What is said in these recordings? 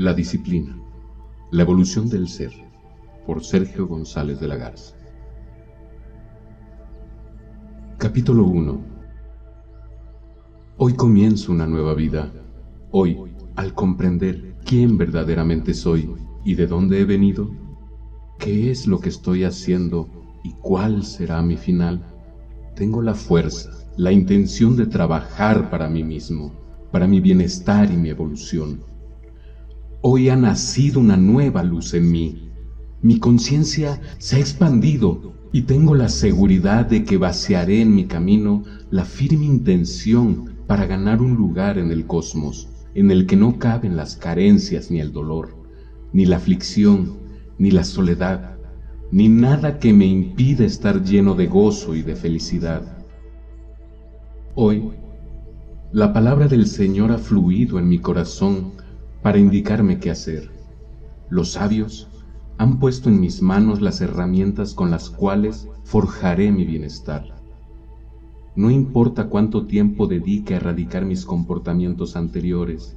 La disciplina. La evolución del ser. Por Sergio González de la Garza. Capítulo 1. Hoy comienzo una nueva vida. Hoy, al comprender quién verdaderamente soy y de dónde he venido, qué es lo que estoy haciendo y cuál será mi final, tengo la fuerza, la intención de trabajar para mí mismo, para mi bienestar y mi evolución Hoy ha nacido una nueva luz en mí. Mi conciencia se ha expandido y tengo la seguridad de que vaciaré en mi camino la firme intención para ganar un lugar en el cosmos en el que no caben las carencias ni el dolor, ni la aflicción, ni la soledad, ni nada que me impida estar lleno de gozo y de felicidad. Hoy, la palabra del Señor ha fluido en mi corazón para indicarme qué hacer. Los sabios han puesto en mis manos las herramientas con las cuales forjaré mi bienestar. No importa cuánto tiempo dedique a erradicar mis comportamientos anteriores,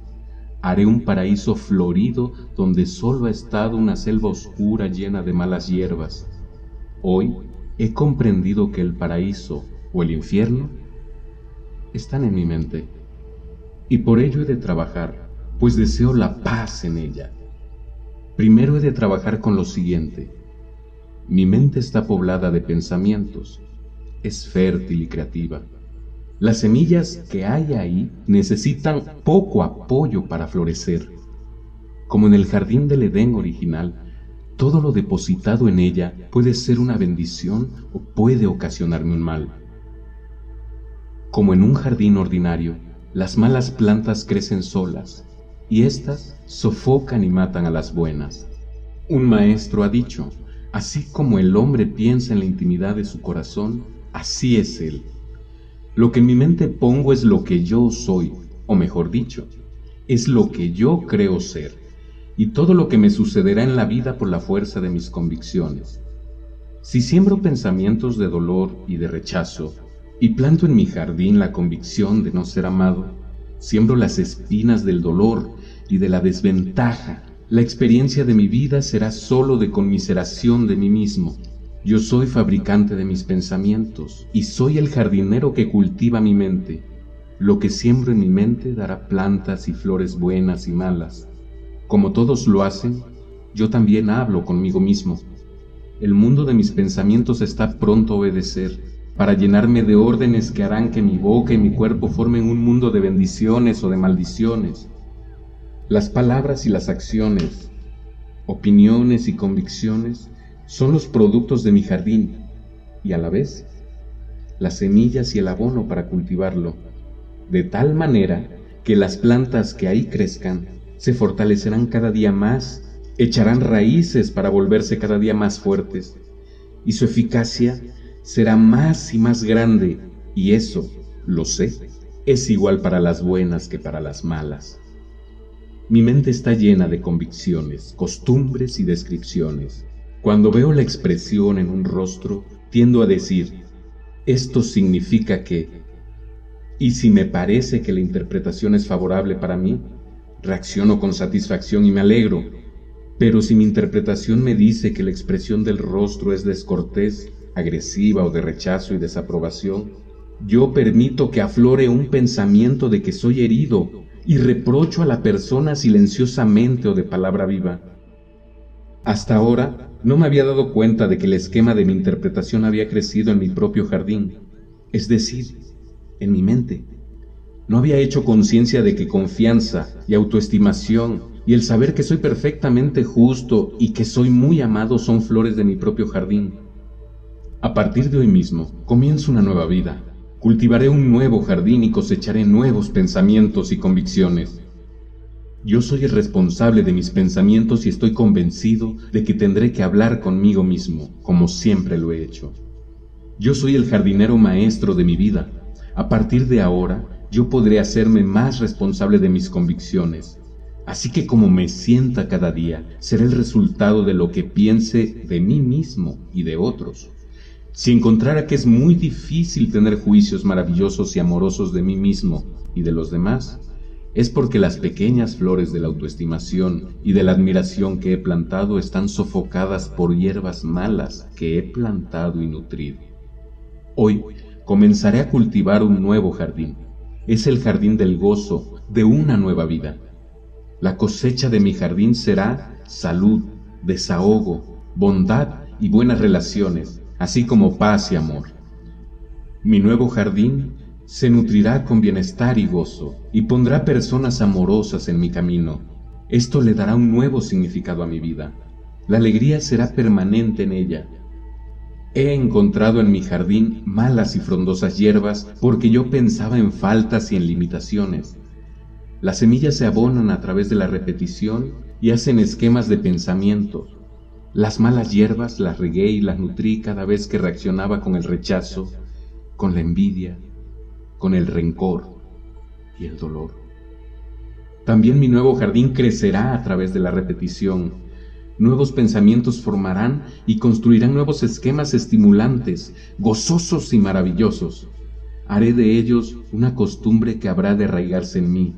haré un paraíso florido donde solo ha estado una selva oscura llena de malas hierbas. Hoy he comprendido que el paraíso o el infierno están en mi mente, y por ello he de trabajar pues deseo la paz en ella. Primero he de trabajar con lo siguiente. Mi mente está poblada de pensamientos, es fértil y creativa. Las semillas que hay ahí necesitan poco apoyo para florecer. Como en el jardín del Edén original, todo lo depositado en ella puede ser una bendición o puede ocasionarme un mal. Como en un jardín ordinario, las malas plantas crecen solas, y éstas sofocan y matan a las buenas. Un maestro ha dicho, así como el hombre piensa en la intimidad de su corazón, así es él. Lo que en mi mente pongo es lo que yo soy, o mejor dicho, es lo que yo creo ser, y todo lo que me sucederá en la vida por la fuerza de mis convicciones. Si siembro pensamientos de dolor y de rechazo, y planto en mi jardín la convicción de no ser amado, siembro las espinas del dolor y de la desventaja. La experiencia de mi vida será sólo de conmiseración de mí mismo. Yo soy fabricante de mis pensamientos y soy el jardinero que cultiva mi mente. Lo que siembro en mi mente dará plantas y flores buenas y malas. Como todos lo hacen, yo también hablo conmigo mismo. El mundo de mis pensamientos está pronto a obedecer para llenarme de órdenes que harán que mi boca y mi cuerpo formen un mundo de bendiciones o de maldiciones. Las palabras y las acciones, opiniones y convicciones son los productos de mi jardín y a la vez las semillas y el abono para cultivarlo, de tal manera que las plantas que ahí crezcan se fortalecerán cada día más, echarán raíces para volverse cada día más fuertes, y su eficacia será más y más grande, y eso, lo sé, es igual para las buenas que para las malas. Mi mente está llena de convicciones, costumbres y descripciones. Cuando veo la expresión en un rostro, tiendo a decir, esto significa que, y si me parece que la interpretación es favorable para mí, reacciono con satisfacción y me alegro. Pero si mi interpretación me dice que la expresión del rostro es descortés, agresiva o de rechazo y desaprobación, yo permito que aflore un pensamiento de que soy herido y reprocho a la persona silenciosamente o de palabra viva. Hasta ahora no me había dado cuenta de que el esquema de mi interpretación había crecido en mi propio jardín, es decir, en mi mente. No había hecho conciencia de que confianza y autoestimación y el saber que soy perfectamente justo y que soy muy amado son flores de mi propio jardín. A partir de hoy mismo, comienzo una nueva vida. Cultivaré un nuevo jardín y cosecharé nuevos pensamientos y convicciones. Yo soy el responsable de mis pensamientos y estoy convencido de que tendré que hablar conmigo mismo, como siempre lo he hecho. Yo soy el jardinero maestro de mi vida. A partir de ahora, yo podré hacerme más responsable de mis convicciones. Así que como me sienta cada día, será el resultado de lo que piense de mí mismo y de otros. Si encontrara que es muy difícil tener juicios maravillosos y amorosos de mí mismo y de los demás, es porque las pequeñas flores de la autoestimación y de la admiración que he plantado están sofocadas por hierbas malas que he plantado y nutrido. Hoy comenzaré a cultivar un nuevo jardín. Es el jardín del gozo de una nueva vida. La cosecha de mi jardín será salud, desahogo, bondad y buenas relaciones, así como paz y amor. Mi nuevo jardín se nutrirá con bienestar y gozo, y pondrá personas amorosas en mi camino. Esto le dará un nuevo significado a mi vida. La alegría será permanente en ella. He encontrado en mi jardín malas y frondosas hierbas porque yo pensaba en faltas y en limitaciones. Las semillas se abonan a través de la repetición y hacen esquemas de pensamiento. Las malas hierbas las regué y las nutrí cada vez que reaccionaba con el rechazo, con la envidia, con el rencor y el dolor. También mi nuevo jardín crecerá a través de la repetición. Nuevos pensamientos formarán y construirán nuevos esquemas estimulantes, gozosos y maravillosos. Haré de ellos una costumbre que habrá de arraigarse en mí.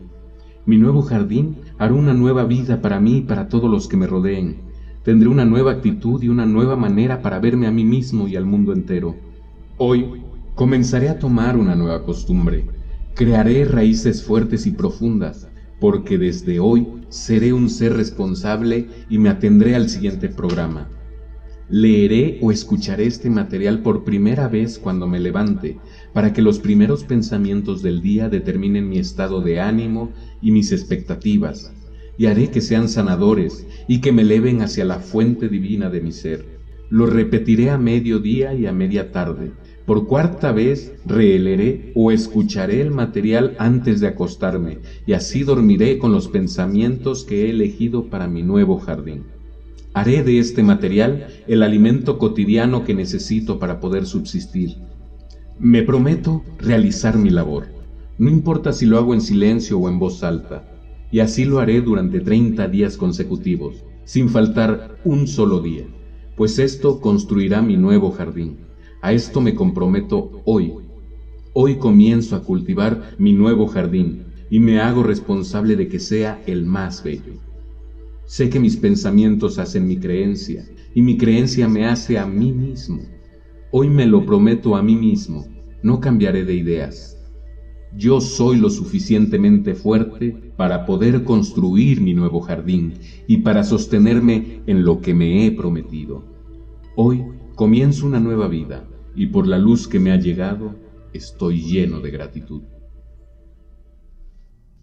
Mi nuevo jardín hará una nueva vida para mí y para todos los que me rodeen. Tendré una nueva actitud y una nueva manera para verme a mí mismo y al mundo entero. Hoy Comenzaré a tomar una nueva costumbre. Crearé raíces fuertes y profundas, porque desde hoy seré un ser responsable y me atendré al siguiente programa. Leeré o escucharé este material por primera vez cuando me levante, para que los primeros pensamientos del día determinen mi estado de ánimo y mis expectativas, y haré que sean sanadores y que me eleven hacia la fuente divina de mi ser. Lo repetiré a mediodía y a media tarde, por cuarta vez releeré o escucharé el material antes de acostarme y así dormiré con los pensamientos que he elegido para mi nuevo jardín. Haré de este material el alimento cotidiano que necesito para poder subsistir. Me prometo realizar mi labor, no importa si lo hago en silencio o en voz alta, y así lo haré durante 30 días consecutivos, sin faltar un solo día, pues esto construirá mi nuevo jardín. A esto me comprometo hoy. Hoy comienzo a cultivar mi nuevo jardín y me hago responsable de que sea el más bello. Sé que mis pensamientos hacen mi creencia y mi creencia me hace a mí mismo. Hoy me lo prometo a mí mismo, no cambiaré de ideas. Yo soy lo suficientemente fuerte para poder construir mi nuevo jardín y para sostenerme en lo que me he prometido. Hoy comienzo una nueva vida y por la luz que me ha llegado estoy lleno de gratitud.